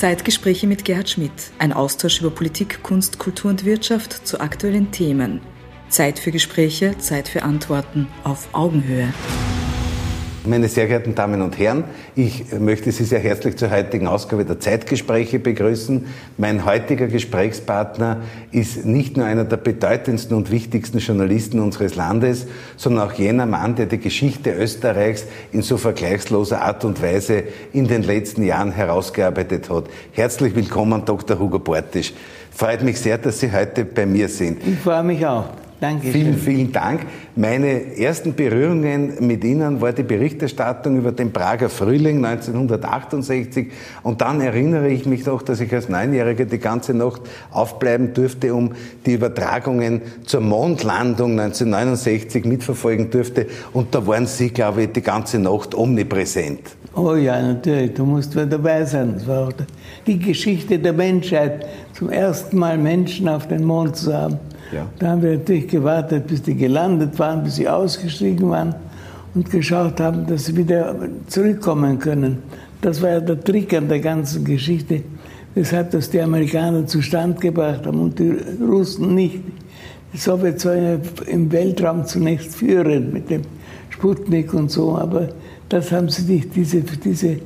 Zeitgespräche mit Gerhard Schmidt. Ein Austausch über Politik, Kunst, Kultur und Wirtschaft zu aktuellen Themen. Zeit für Gespräche, Zeit für Antworten auf Augenhöhe. Meine sehr geehrten Damen und Herren, ich möchte Sie sehr herzlich zur heutigen Ausgabe der Zeitgespräche begrüßen. Mein heutiger Gesprächspartner ist nicht nur einer der bedeutendsten und wichtigsten Journalisten unseres Landes, sondern auch jener Mann, der die Geschichte Österreichs in so vergleichsloser Art und Weise in den letzten Jahren herausgearbeitet hat. Herzlich willkommen, Dr. Hugo Bortisch. Freut mich sehr, dass Sie heute bei mir sind. Ich freue mich auch. Danke. Vielen, vielen Dank. Meine ersten Berührungen mit Ihnen war die Berichterstattung über den Prager Frühling 1968. Und dann erinnere ich mich doch, dass ich als Neunjähriger die ganze Nacht aufbleiben durfte, um die Übertragungen zur Mondlandung 1969 mitverfolgen durfte. Und da waren Sie, glaube ich, die ganze Nacht omnipräsent. Oh ja, natürlich. Du musst wieder dabei sein. Das war auch die Geschichte der Menschheit, zum ersten Mal Menschen auf den Mond zu haben. Ja. Da haben wir natürlich gewartet, bis die gelandet waren, bis sie ausgestiegen waren und geschaut haben, dass sie wieder zurückkommen können. Das war ja der Trick an der ganzen Geschichte, weshalb das die Amerikaner zustand gebracht haben und die Russen nicht. Die Sowjets waren ja im Weltraum zunächst führend mit dem Sputnik und so, aber das haben sie nicht, diese, diese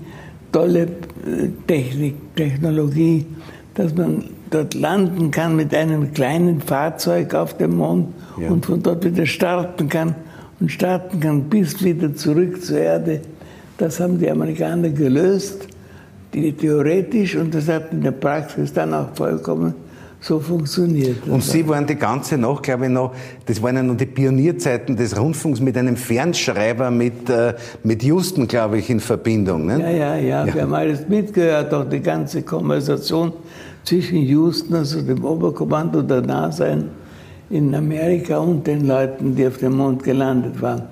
tolle äh, Technik, Technologie, dass man dort landen kann mit einem kleinen Fahrzeug auf dem Mond ja. und von dort wieder starten kann und starten kann bis wieder zurück zur Erde. Das haben die Amerikaner gelöst, die, theoretisch, und das hat in der Praxis dann auch vollkommen so funktioniert. Und Sie waren die ganze Nacht, glaube ich, noch, das waren ja noch die Pionierzeiten des Rundfunks mit einem Fernschreiber mit, äh, mit Houston, glaube ich, in Verbindung. Ne? Ja, ja, ja, ja, wir haben alles mitgehört, auch die ganze Konversation zwischen Houston, also dem Oberkommando der NASA in Amerika und den Leuten, die auf dem Mond gelandet waren.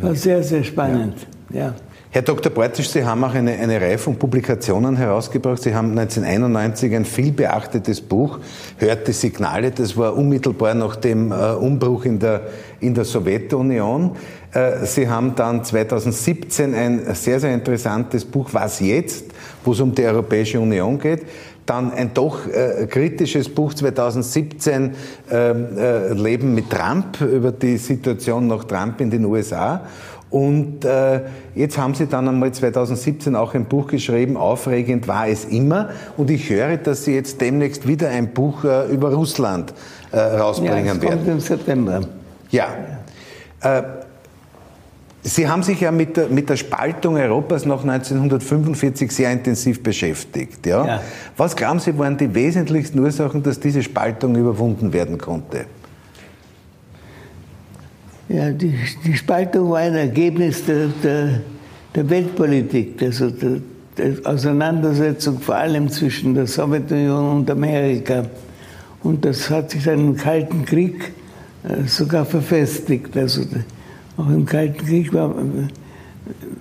War sehr, sehr spannend. Ja. ja. Herr Dr. Bortisch, Sie haben auch eine, eine Reihe von Publikationen herausgebracht. Sie haben 1991 ein viel beachtetes Buch, Hört die Signale. Das war unmittelbar nach dem äh, Umbruch in der, in der Sowjetunion. Äh, Sie haben dann 2017 ein sehr, sehr interessantes Buch, Was jetzt, wo es um die Europäische Union geht. Dann ein doch äh, kritisches Buch 2017, ähm, äh, Leben mit Trump, über die Situation nach Trump in den USA. Und äh, jetzt haben Sie dann einmal 2017 auch ein Buch geschrieben, Aufregend war es immer. Und ich höre, dass Sie jetzt demnächst wieder ein Buch äh, über Russland äh, rausbringen ja, das werden. Kommt im September. Ja. ja. Sie haben sich ja mit der, mit der Spaltung Europas nach 1945 sehr intensiv beschäftigt. Ja? ja? Was glauben Sie, waren die wesentlichsten Ursachen, dass diese Spaltung überwunden werden konnte? Ja, die, die Spaltung war ein Ergebnis der, der, der Weltpolitik, also der, der Auseinandersetzung vor allem zwischen der Sowjetunion und Amerika. Und das hat sich dann im Kalten Krieg äh, sogar verfestigt. Also auch im Kalten Krieg war,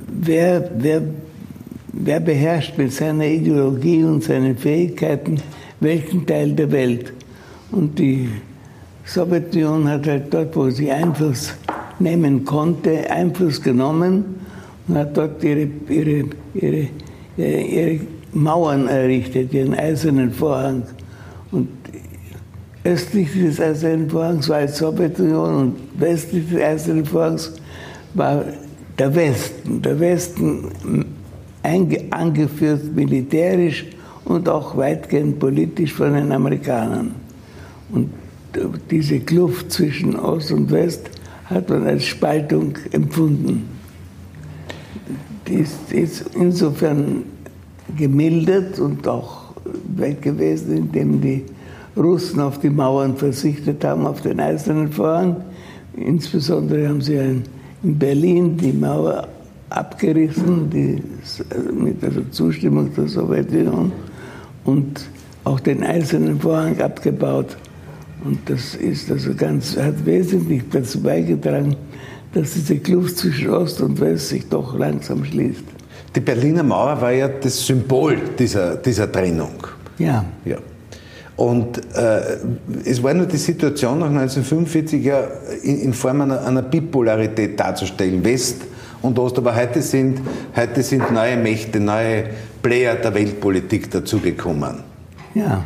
wer, wer, wer beherrscht mit seiner Ideologie und seinen Fähigkeiten welchen Teil der Welt. Und die Sowjetunion hat halt dort, wo sie Einfluss nehmen konnte, Einfluss genommen und hat dort ihre, ihre, ihre, ihre Mauern errichtet, ihren eisernen Vorhang. Und östlich des Eisernen Vorhangs war die Sowjetunion und westlich des Eisernen Vorhangs war der Westen. Der Westen angeführt militärisch und auch weitgehend politisch von den Amerikanern. Und diese Kluft zwischen Ost und West hat man als Spaltung empfunden. Die ist, ist insofern gemildert und auch weg gewesen, indem die Russen auf die Mauern verzichtet haben, auf den eisernen Vorhang. Insbesondere haben sie in Berlin die Mauer abgerissen, die, mit der Zustimmung der Sowjetunion und auch den eisernen Vorhang abgebaut. Und das ist also ganz, hat wesentlich dazu beigetragen, dass diese Kluft zwischen Ost und West sich doch langsam schließt. Die Berliner Mauer war ja das Symbol dieser, dieser Trennung. Ja. ja. Und äh, es war nur die Situation nach 1945 ja in, in Form einer, einer, Bipolarität darzustellen, West und Ost. Aber heute sind, heute sind neue Mächte, neue Player der Weltpolitik dazugekommen. Ja.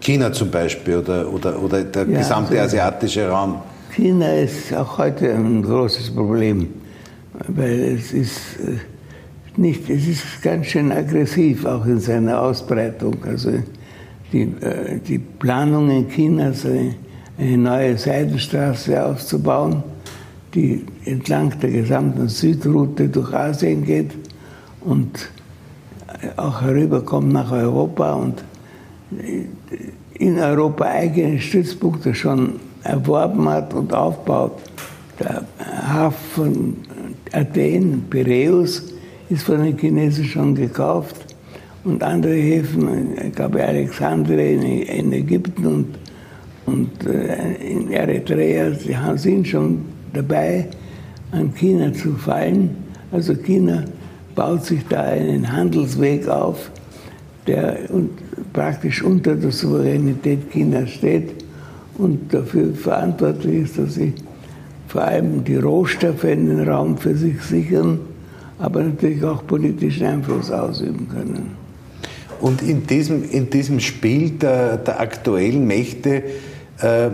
China zum Beispiel oder, oder, oder der ja, gesamte also asiatische Raum. China ist auch heute ein großes Problem, weil es ist äh, nicht, es ist ganz schön aggressiv auch in seiner Ausbreitung. Also die, äh, die Planungen Chinas, eine neue Seidenstraße aufzubauen, die entlang der gesamten Südroute durch Asien geht und auch herüberkommt nach Europa und in Europa eigene Stützpunkte schon erworben hat und aufbaut. Der Hafen Athen, Piräus, ist von den Chinesen schon gekauft und andere Häfen, ich glaube Alexandria in, Ägypten und, und äh, in Eritrea, sie sind schon dabei, an China zu fallen. Also China baut sich da einen Handelsweg auf, der praktisch unter der Souveränität Chinas steht und dafür verantwortlich ist, dass sie vor allem die Rohstoffe in den Raum für sich sichern, aber natürlich auch politischen Einfluss ausüben können. Und in diesem, in diesem Spiel der, der aktuellen Mächte äh,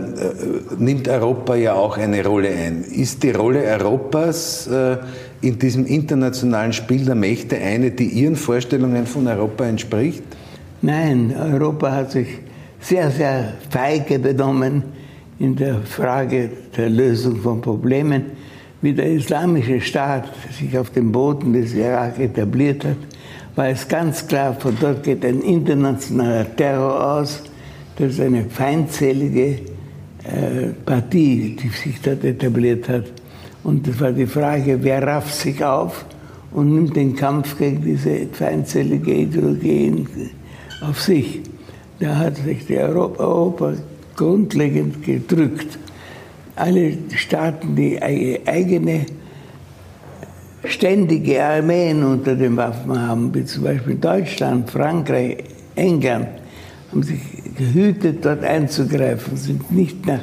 nimmt Europa ja auch eine Rolle ein. Ist die Rolle Europas äh, in diesem internationalen Spiel der Mächte eine, die Ihren Vorstellungen von Europa entspricht? Nein, Europa hat sich sehr, sehr feige benommen in der Frage der Lösung von Problemen. Wie der islamische Staat sich auf dem Boden des Irak etabliert hat, war es ganz klar, von dort geht ein internationaler Terror aus. Das ist eine feindselige äh, Partie, die sich dort etabliert hat. Und es war die Frage, wer rafft sich auf und nimmt den Kampf gegen diese feindselige Ideologie auf sich. Da hat sich die Europa, Europa grundlegend gedrückt. Alle Staaten, die eigene ständige Armeen unter den Waffen haben, wie zum Beispiel Deutschland, Frankreich, England, haben sich gehütet, dort einzugreifen, sind nicht nach.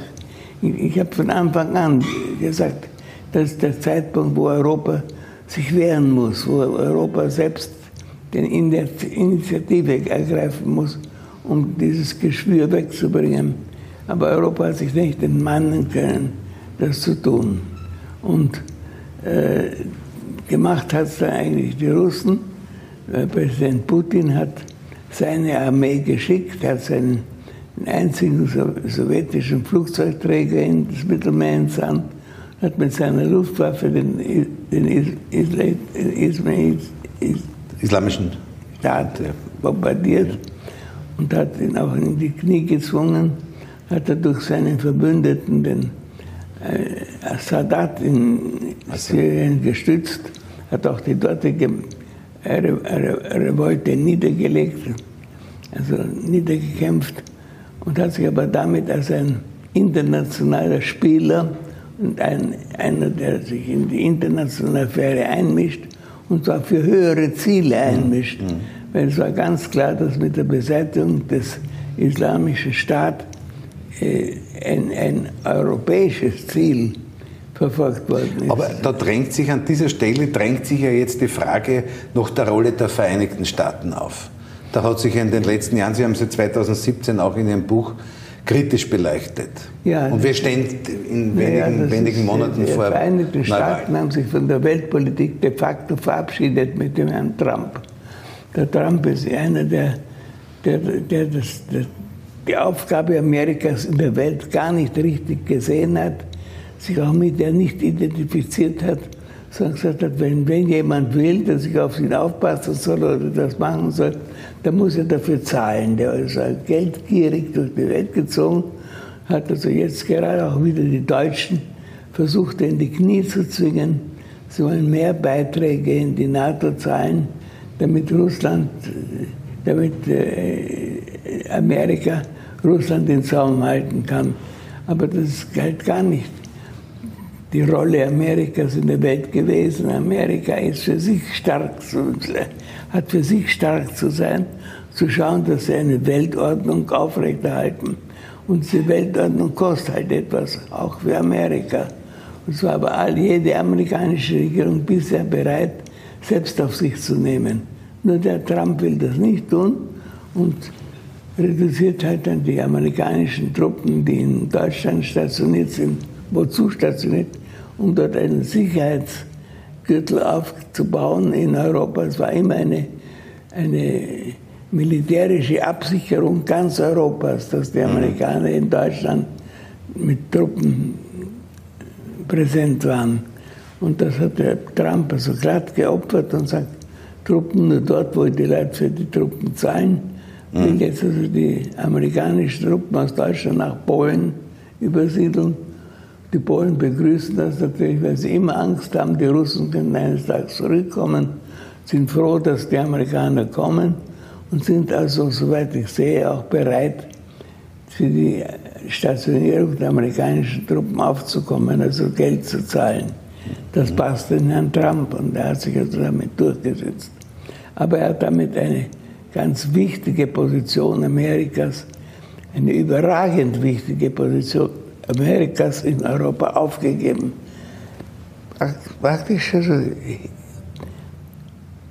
Ich habe von Anfang an gesagt, das ist der Zeitpunkt, wo Europa sich wehren muss, wo Europa selbst die Initiative ergreifen muss, um dieses Geschwür wegzubringen. Aber Europa hat sich nicht entmannen können, das zu tun. Und äh, gemacht hat es dann eigentlich die Russen. Präsident Putin hat seine Armee geschickt, hat seinen einzigen sowjetischen Flugzeugträger in das Mittelmeer entsandt, hat mit seiner Luftwaffe den, den Isla, Isla, islamischen Staat bombardiert und hat ihn auch in die Knie gezwungen, hat er durch seinen Verbündeten, den äh, Sadat in Syrien gestützt, hat auch die dortige Revolte niedergelegt, also niedergekämpft und hat sich aber damit als ein internationaler Spieler und ein, einer, der sich in die internationale Affäre einmischt, und zwar für höhere Ziele einmischt. Mhm. Weil es war ganz klar, dass mit der Beseitigung des Islamischen Staates äh, ein, ein europäisches Ziel verfolgt worden ist. Aber da drängt sich an dieser Stelle drängt sich ja jetzt die Frage nach der Rolle der Vereinigten Staaten auf. Da hat sich in den letzten Jahren, Sie haben sie 2017 auch in Ihrem Buch kritisch beleuchtet. Ja, Und wir stehen in wenigen, ja, wenigen Monaten die vor. Die Vereinigten Staaten haben sich von der Weltpolitik de facto verabschiedet mit dem Herrn Trump. Der Trump ist einer, der, der, der, das, der die Aufgabe Amerikas in der Welt gar nicht richtig gesehen hat, sich auch mit der nicht identifiziert hat, sondern gesagt hat, wenn, wenn jemand will, dass ich auf ihn aufpassen soll oder das machen soll, dann muss er dafür zahlen. Der ist halt geldgierig durch die Welt gezogen, hat also jetzt gerade auch wieder die Deutschen versucht, in die Knie zu zwingen. Sie wollen mehr Beiträge in die NATO zahlen, damit Russland, damit äh, Amerika Russland den Zaum halten kann. Aber das galt gar nicht die Rolle Amerikas in der Welt gewesen. Amerika ist für sich stark zu, hat für sich stark zu sein, zu schauen, dass sie eine Weltordnung aufrechterhalten. Und diese Weltordnung kostet halt etwas, auch für Amerika. Und so war all, jede amerikanische Regierung bisher bereit, selbst auf sich zu nehmen. Nur der Trump will das nicht tun und reduziert halt dann die amerikanischen Truppen, die in Deutschland stationiert sind, wozu stationiert, um dort einen Sicherheitsgürtel aufzubauen in Europa. Es war immer eine, eine militärische Absicherung ganz Europas, dass die mhm. Amerikaner in Deutschland mit Truppen präsent waren. Und das hat der Trump also glatt geopfert und sagt, Truppen nur dort, wo die Leute für die Truppen zahlen. Mhm. Will jetzt also die amerikanischen Truppen aus Deutschland nach Polen übersiedeln. Die Polen begrüßen das natürlich, weil sie immer Angst haben, die Russen können eines Tages zurückkommen, sind froh, dass die Amerikaner kommen und sind also, soweit ich sehe, auch bereit, für die Stationierung der amerikanischen Truppen aufzukommen, also Geld zu zahlen. Das passt den Herrn Trump und er hat sich also damit durchgesetzt. Aber er hat damit eine ganz wichtige Position Amerikas, eine überragend wichtige Position Amerikas in Europa aufgegeben. Praktisch also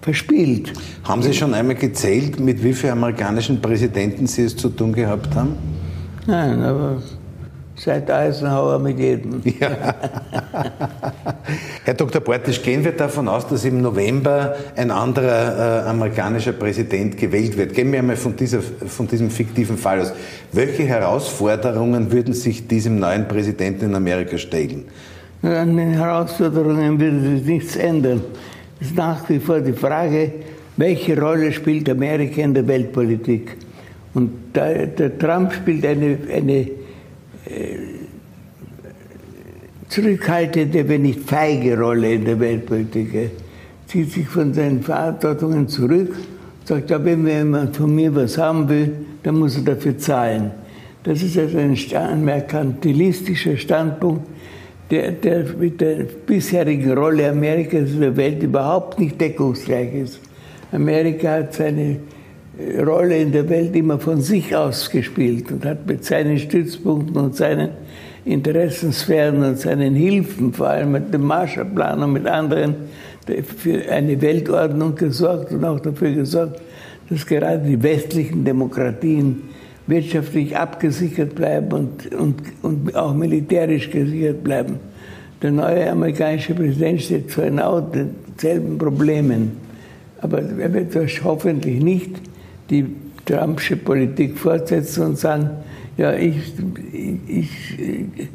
verspielt. Haben Sie schon einmal gezählt, mit wie vielen amerikanischen Präsidenten Sie es zu tun gehabt haben? Nein, aber seit Eisenhower mit jedem. Ja. Herr Dr. Portisch, gehen wir davon aus, dass im November ein anderer äh, amerikanischer Präsident gewählt wird. Gehen wir einmal von, dieser, von diesem fiktiven Fall aus. Welche Herausforderungen würden sich diesem neuen Präsidenten in Amerika stellen? An den Herausforderungen würde sich nichts ändern. Es ist nach wie vor die Frage, welche Rolle spielt Amerika in der Weltpolitik? Und der, der Trump spielt eine, eine zurückhaltende, wenn nicht feige Rolle in der Weltpolitik. Zieht sich von seinen Verantwortungen zurück, sagt, ja, wenn jemand von mir was haben will, dann muss er dafür zahlen. Das ist also ein, ein merkantilistischer Standpunkt, der, der mit der bisherigen Rolle Amerikas in der Welt überhaupt nicht deckungsgleich ist. Amerika hat seine Rolle in der Welt immer von sich aus gespielt und hat mit seinen Stützpunkten und seinen Interessensphären und seinen Hilfen, vor allem mit dem Marshallplan und mit anderen, für eine Weltordnung gesorgt und auch dafür gesorgt, dass gerade die westlichen Demokratien wirtschaftlich abgesichert bleiben und, und, und auch militärisch gesichert bleiben. Der neue amerikanische Präsident steht vor genau denselben Problemen. Aber er wird das hoffentlich nicht die Trumpsche Politik fortsetzen und sagen, ja, ich, ich, ich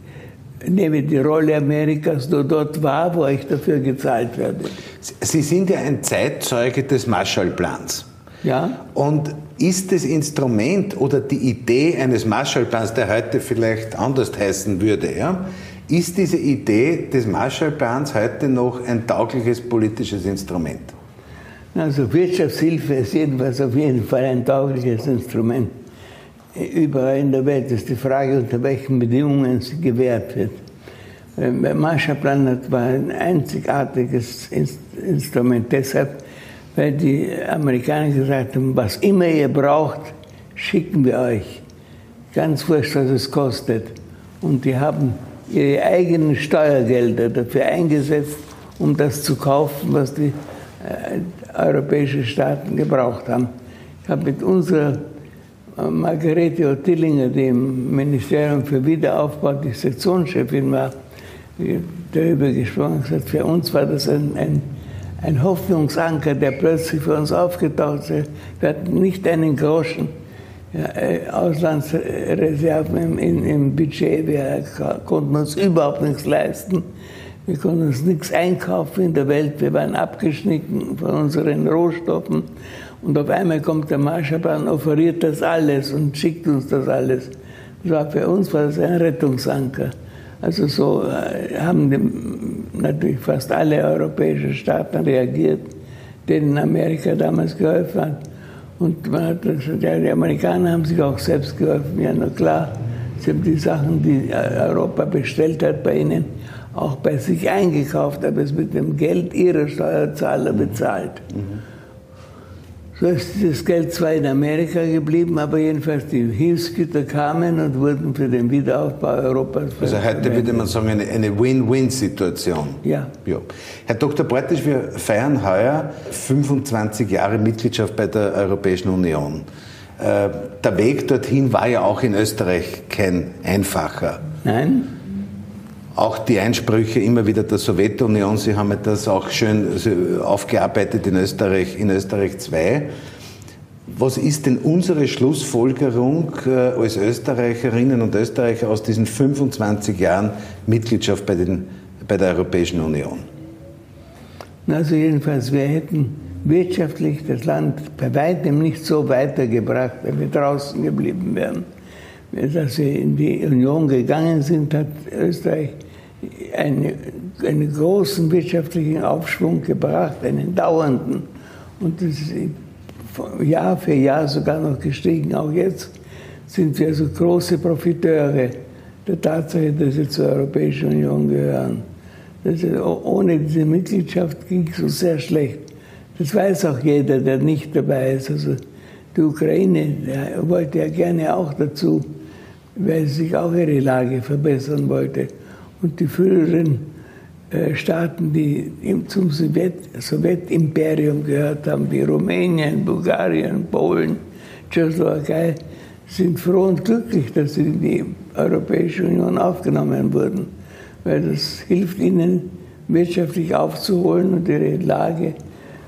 nehme die Rolle Amerikas nur dort wahr, wo ich dafür gezahlt werde. Sie sind ja ein Zeitzeuge des Marshallplans. Ja. Und ist das Instrument oder die Idee eines Marshallplans, der heute vielleicht anders heißen würde, ja, ist diese Idee des Marshallplans heute noch ein taugliches politisches Instrument? Also Wirtschaftshilfe ist jedenfalls auf jeden Fall ein taugliches Instrument. Überall in der Welt ist die Frage, unter welchen Bedingungen sie gewährt wird. Der Marshallplan war ein einzigartiges Instrument deshalb, weil die Amerikaner gesagt haben, was immer ihr braucht, schicken wir euch. Ganz wurscht, was es kostet. Und die haben ihre eigenen Steuergelder dafür eingesetzt, um das zu kaufen, was die europäischen Staaten gebraucht haben. Ich habe mit unserer äh, Margarete Ottillinger, die im Ministerium für Wiederaufbau die Sektionschefin war, darüber gesprochen gesagt, für uns war das ein, ein, ein Hoffnungsanker, der plötzlich für uns aufgetaucht ist. Wir hatten nicht einen Groschen ja, äh, Auslandsreserven im, im, im Budget, wir konnten uns überhaupt nichts leisten. Wir konnten uns nichts einkaufen in der Welt. Wir waren abgeschnitten von unseren Rohstoffen. Und auf einmal kommt der Marschallplan, offeriert das alles und schickt uns das alles. Das war für uns war das ein Rettungsanker. Also so äh, haben die, natürlich fast alle europäischen Staaten reagiert, denen Amerika damals geholfen hat. Und man hat gesagt, ja, die Amerikaner haben sich auch selbst geholfen. Ja, na klar, sie haben die Sachen, die Europa bestellt hat bei ihnen, auch bei sich eingekauft, aber es mit dem Geld ihrer Steuerzahler bezahlt. So ist das Geld zwar in Amerika geblieben, aber jedenfalls die Hilfsgüter kamen und wurden für den Wiederaufbau Europas Also heute würde man sagen, eine, eine Win-Win-Situation. Ja. ja. Herr Dr. Breitisch, wir feiern heuer 25 Jahre Mitgliedschaft bei der Europäischen Union. Äh, der Weg dorthin war ja auch in Österreich kein einfacher. Nein. Auch die Einsprüche immer wieder der Sowjetunion, Sie haben das auch schön aufgearbeitet in Österreich, in Österreich 2. Was ist denn unsere Schlussfolgerung äh, als Österreicherinnen und Österreicher aus diesen 25 Jahren Mitgliedschaft bei, den, bei der Europäischen Union? Also jedenfalls, wir hätten wirtschaftlich das Land bei weitem nicht so weitergebracht, wenn wir draußen geblieben wären. Als wir in die Union gegangen sind, hat Österreich eine, einen großen wirtschaftlichen Aufschwung gebracht, einen dauernden. Und das ist Jahr für Jahr sogar noch gestiegen. Auch jetzt sind wir so große Profiteure der Tatsache, dass wir zur Europäischen Union gehören. Ist, ohne diese Mitgliedschaft ging es uns sehr schlecht. Das weiß auch jeder, der nicht dabei ist. Also die Ukraine wollte ja gerne auch dazu, weil sie sich auch ihre Lage verbessern wollte. Und die früheren äh, Staaten, die zum Sowjetimperium gehört haben, wie Rumänien, Bulgarien, Polen, Tschechoslowakei, sind froh und glücklich, dass sie in die Europäische Union aufgenommen wurden, weil das hilft ihnen, wirtschaftlich aufzuholen und ihre Lage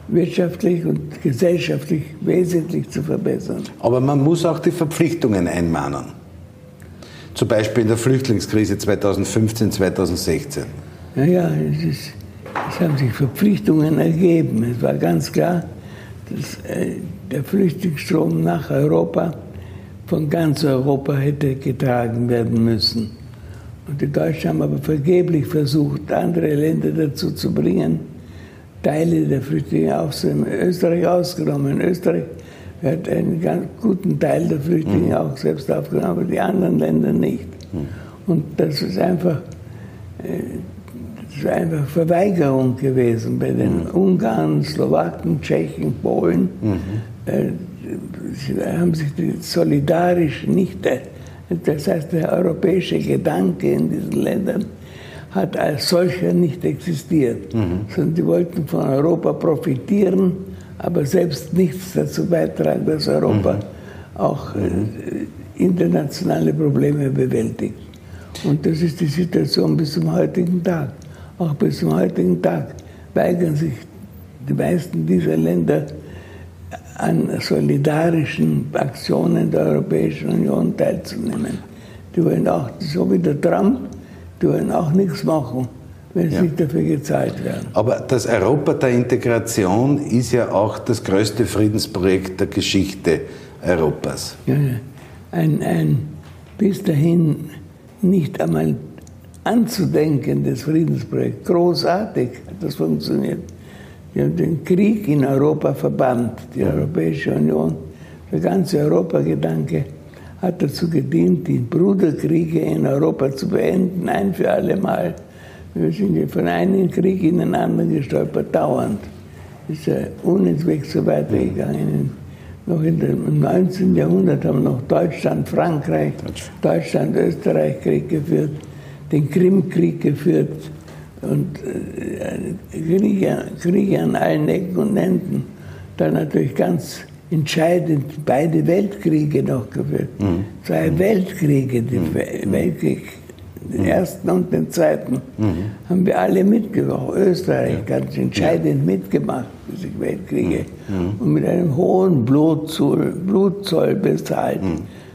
wirtschaftlich und gesellschaftlich wesentlich zu verbessern. Aber man muss auch die Verpflichtungen einmahnen. Zum Beispiel in der Flüchtlingskrise 2015, 2016. Naja, es, ist, es haben sich Verpflichtungen ergeben. Es war ganz klar, dass äh, der Flüchtlingsstrom nach Europa von ganz Europa hätte getragen werden müssen. Und die Deutschen haben aber vergeblich versucht, andere Länder dazu zu bringen, Teile der Flüchtlinge aufzunehmen. Österreich ausgenommen. Österreich hat einen ganz guten Teil der Flüchtlinge mhm. auch selbst aufgenommen, aber die anderen Länder nicht. Mhm. Und das ist einfach, äh, das ist einfach Verweigerung gewesen bei den mhm. Ungarn, Slowaken, Tschechen, Polen. Mhm. Äh, sie haben sich solidarisch nicht, äh, das heißt der europäische Gedanke in diesen Ländern hat als solcher nicht existiert, mhm. sondern die wollten von Europa profitieren, aber selbst nichts dazu beitragen, dass Europa mhm. auch äh, internationale Probleme bewältigt. Und das ist die Situation bis zum heutigen Tag. Auch bis zum heutigen Tag weigern sich die meisten dieser Länder an solidarischen Aktionen der Europäischen Union teilzunehmen. Die wollen auch, so wie der Trump, die wollen auch nichts machen, wenn sie ja. nicht dafür gezahlt werden. Aber das Europa der Integration ist ja auch das größte Friedensprojekt der Geschichte Europas. Ja, ein, ein bis dahin nicht einmal anzudenkendes Friedensprojekt. Großartig hat das funktioniert. Wir haben den Krieg in Europa verbannt, die Europäische Union, der ganze Europagedanke hat dazu gedient, die Bruderkriege in Europa zu beenden, ein für alle Mal. Wir sind von einem Krieg in den anderen gestolpert, dauernd. Ist ja unentwegt so weitergegangen. Noch in im 19. Jahrhundert haben noch Deutschland, Frankreich, Deutschland, Österreich Krieg geführt, den Krimkrieg geführt und äh, Kriege, Kriege an allen Ecken und Enden. Dann natürlich ganz entscheidend beide Weltkriege noch geführt. Mhm. Zwei mhm. Weltkriege, den mhm. Weltkrieg, den mhm. ersten und den zweiten, mhm. haben wir alle mitgemacht. Österreich ja. ganz entscheidend ja. mitgemacht, diese Weltkriege. Mhm. Und mit einem hohen Blutzoll, Blutzoll bezahlt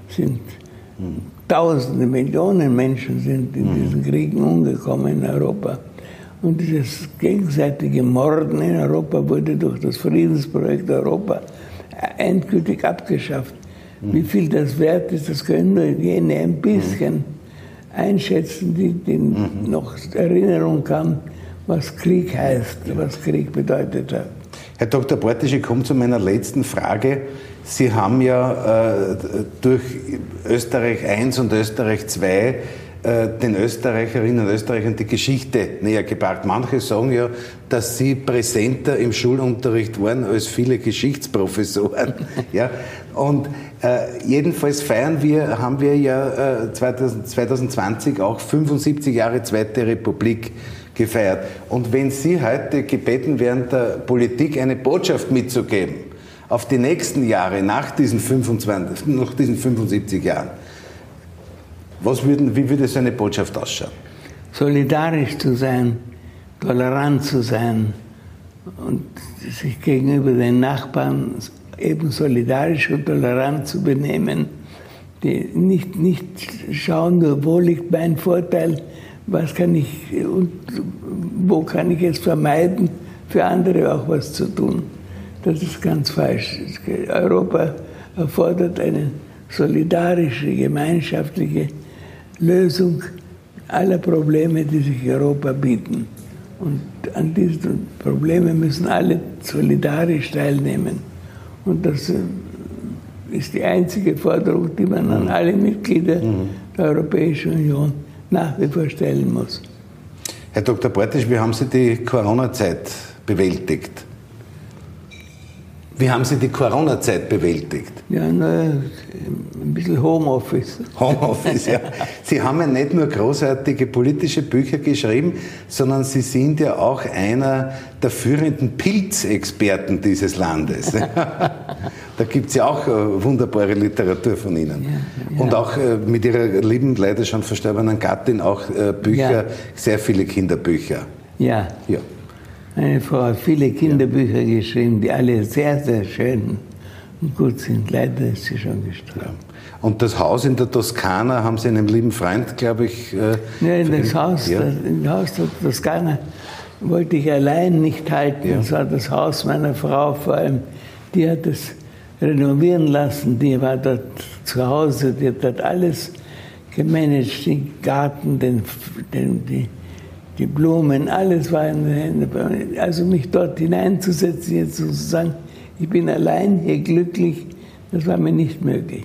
sind Tausende, Millionen Menschen sind in diesen Kriegen umgekommen in Europa. Und dieses gegenseitige Morden in Europa wurde durch das Friedensprojekt Europa endgültig abgeschafft. Mhm. Wie viel das wert ist, das können nur jene ein bisschen mhm. Einschätzen, die, die mhm. noch Erinnerung haben, was Krieg heißt, was Krieg bedeutet hat. Herr Dr. Bortisch, ich komme zu meiner letzten Frage. Sie haben ja äh, durch Österreich I und Österreich II äh, den Österreicherinnen und Österreichern die Geschichte näher gebracht. Manche sagen ja, dass sie präsenter im Schulunterricht waren als viele Geschichtsprofessoren. ja, und äh, jedenfalls feiern wir, haben wir ja äh, 2020 auch 75 Jahre Zweite Republik gefeiert. Und wenn Sie heute gebeten werden, der Politik eine Botschaft mitzugeben, auf die nächsten Jahre nach diesen, 25, nach diesen 75 Jahren, was würden, wie würde so eine Botschaft ausschauen? Solidarisch zu sein, tolerant zu sein und sich gegenüber den Nachbarn eben solidarisch und tolerant zu benehmen. Die nicht, nicht schauen, nur wo liegt mein Vorteil, was kann ich und wo kann ich es vermeiden, für andere auch was zu tun. Das ist ganz falsch. Europa erfordert eine solidarische, gemeinschaftliche Lösung aller Probleme, die sich Europa bieten. Und an diesen Problemen müssen alle solidarisch teilnehmen. Und das äh, ist die einzige Forderung, die man an alle Mitglieder mhm. der Europäischen Union nach wie vor stellen muss. Herr Dr. Bortisch, wie haben Sie die Corona-Zeit bewältigt? Wie haben Sie die Corona-Zeit bewältigt? Ja, na, ein bisschen Homeoffice. Homeoffice, ja. Sie haben ja nicht nur großartige politische Bücher geschrieben, sondern Sie sind ja auch einer der führenden Pilzexperten dieses Landes. da gibt es ja auch äh, wunderbare Literatur von Ihnen. Ja, ja. Und auch äh, mit Ihrer lieben, leider schon verstorbenen Gattin auch äh, Bücher, ja. sehr viele Kinderbücher. Ja. ja. Meine Frau hat viele Kinderbücher ja. geschrieben, die alle sehr, sehr schön und gut sind. Leider ist sie schon gestorben. Ja. Und das Haus in der Toskana haben Sie einem lieben Freund, glaube ich. Äh, ja, in das Haus, ja. das, in das Haus der Toskana wollte ich allein nicht halten. Ja. Das war das Haus meiner Frau vor allem. Die hat es renovieren lassen. Die war dort zu Hause. Die hat dort alles gemanagt, den Garten, den, den, die die Blumen, alles war in den Händen. Also mich dort hineinzusetzen, jetzt sozusagen, ich bin allein hier glücklich, das war mir nicht möglich.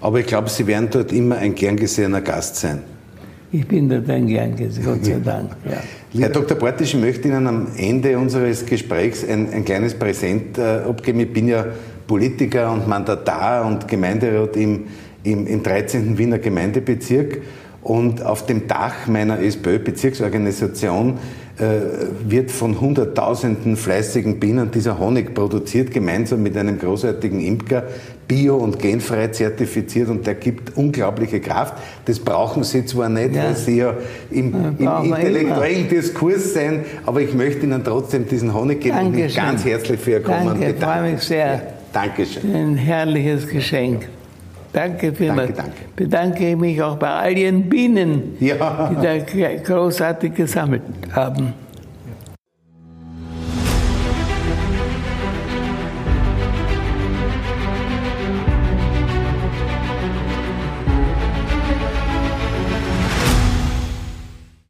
Aber ich glaube, Sie werden dort immer ein gern gesehener Gast sein. Ich bin dort ein gern gesehener, Gott sei Dank. Ja. Herr Dr. Portisch, ich möchte Ihnen am Ende unseres Gesprächs ein, ein kleines Präsent äh, abgeben. Ich bin ja Politiker und Mandatar und Gemeinderat im, im, im 13. Wiener Gemeindebezirk. Und auf dem Dach meiner SPÖ-Bezirksorganisation äh, wird von hunderttausenden fleißigen Bienen dieser Honig produziert, gemeinsam mit einem großartigen Imker, bio- und genfrei zertifiziert und der gibt unglaubliche Kraft. Das brauchen Sie zwar nicht, ja. weil Sie ja im, im intellektuellen Diskurs sein, aber ich möchte Ihnen trotzdem diesen Honig geben Dankeschön. und ganz herzlich für Ihr Kommen Danke, freue mich sehr. Ja, Dankeschön. Ein herrliches Geschenk. Danke vielmals. Danke, danke. Bedanke mich auch bei all Ihren Bienen, ja. die da großartig gesammelt haben.